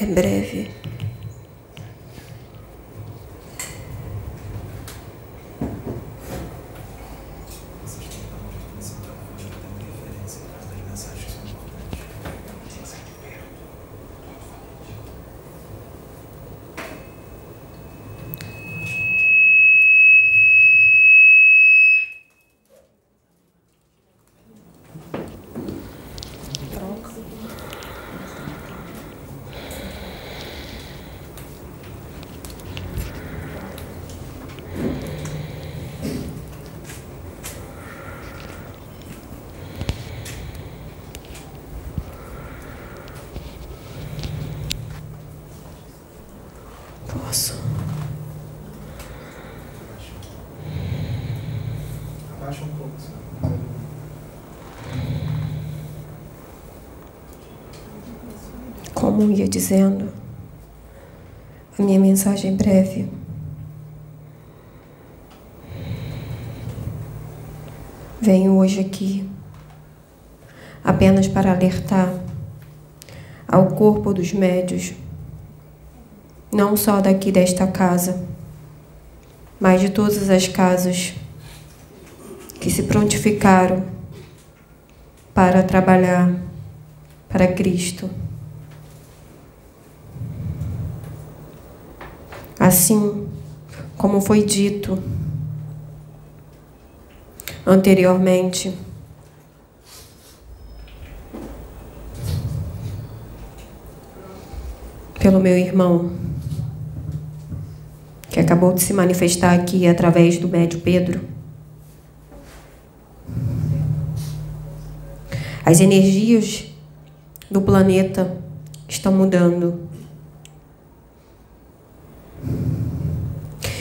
É breve. Posso. Abaixa um pouco. senhor. Como ia dizendo, a minha mensagem breve. Venho hoje aqui apenas para alertar ao corpo dos médios, não só daqui desta casa, mas de todas as casas que se prontificaram para trabalhar para Cristo. Assim como foi dito anteriormente, pelo meu irmão, que acabou de se manifestar aqui através do médio Pedro. As energias do planeta estão mudando.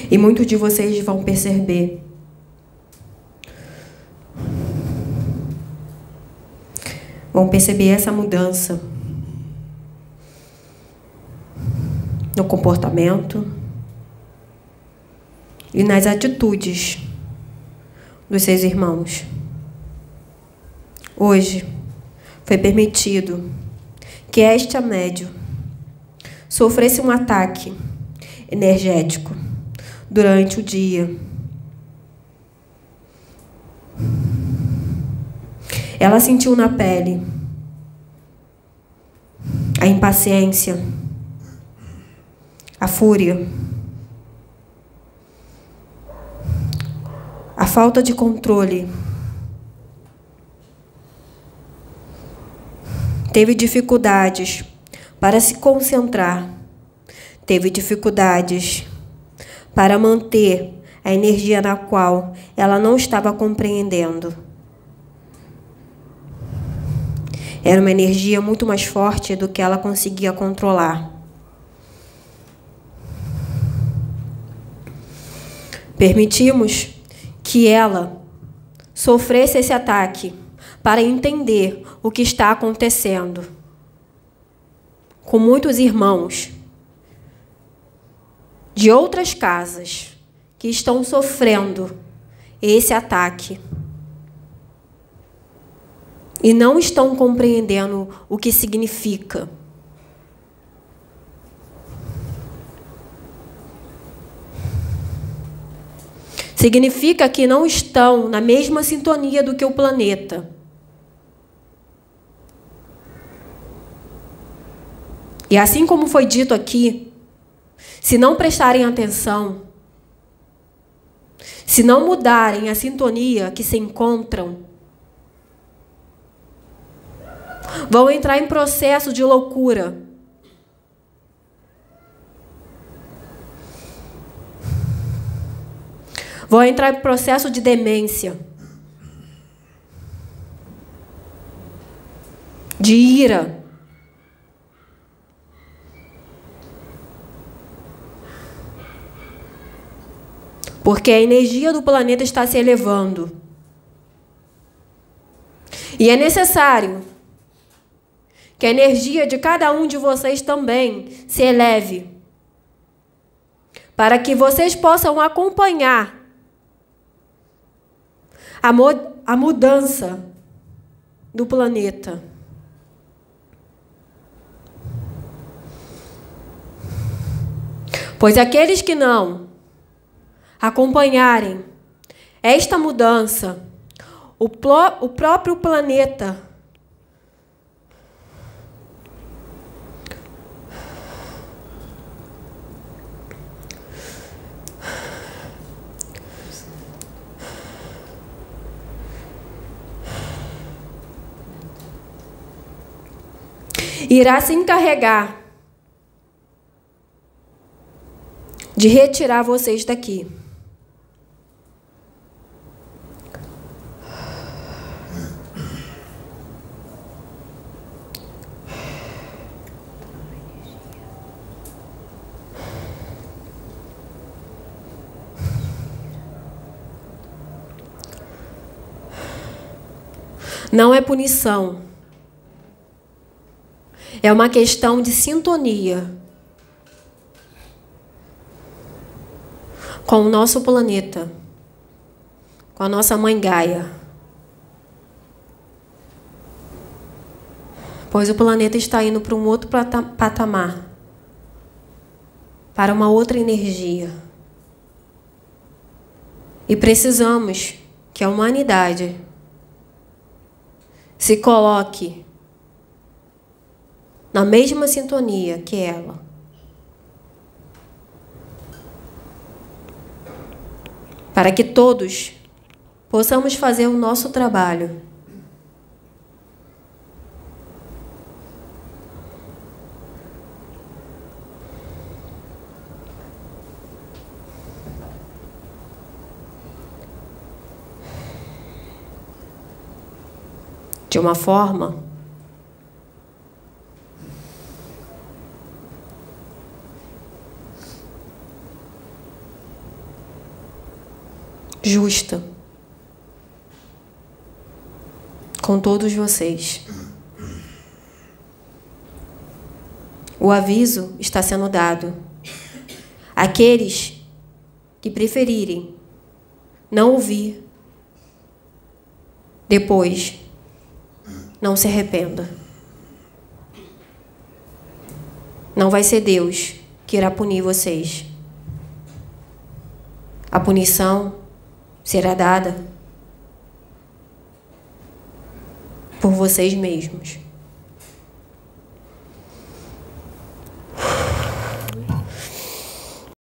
E muitos de vocês vão perceber. Vão perceber essa mudança no comportamento e nas atitudes dos seus irmãos. Hoje foi permitido que esta médio sofresse um ataque energético durante o dia. Ela sentiu na pele a impaciência, a fúria, falta de controle. Teve dificuldades para se concentrar, teve dificuldades para manter a energia na qual ela não estava compreendendo. Era uma energia muito mais forte do que ela conseguia controlar. Permitimos que ela sofresse esse ataque para entender o que está acontecendo. Com muitos irmãos de outras casas que estão sofrendo esse ataque e não estão compreendendo o que significa. Significa que não estão na mesma sintonia do que o planeta. E assim como foi dito aqui, se não prestarem atenção, se não mudarem a sintonia que se encontram, vão entrar em processo de loucura. Vão entrar em processo de demência. De ira. Porque a energia do planeta está se elevando. E é necessário que a energia de cada um de vocês também se eleve, para que vocês possam acompanhar a, a mudança do planeta. Pois aqueles que não acompanharem esta mudança, o, o próprio planeta irá se encarregar de retirar vocês daqui. Não é punição. É uma questão de sintonia com o nosso planeta, com a nossa mãe Gaia. Pois o planeta está indo para um outro patamar para uma outra energia. E precisamos que a humanidade se coloque na mesma sintonia que ela. Para que todos possamos fazer o nosso trabalho. De uma forma justa com todos vocês. O aviso está sendo dado. Aqueles que preferirem não ouvir, depois não se arrependa. Não vai ser Deus que irá punir vocês. A punição será dada por vocês mesmos.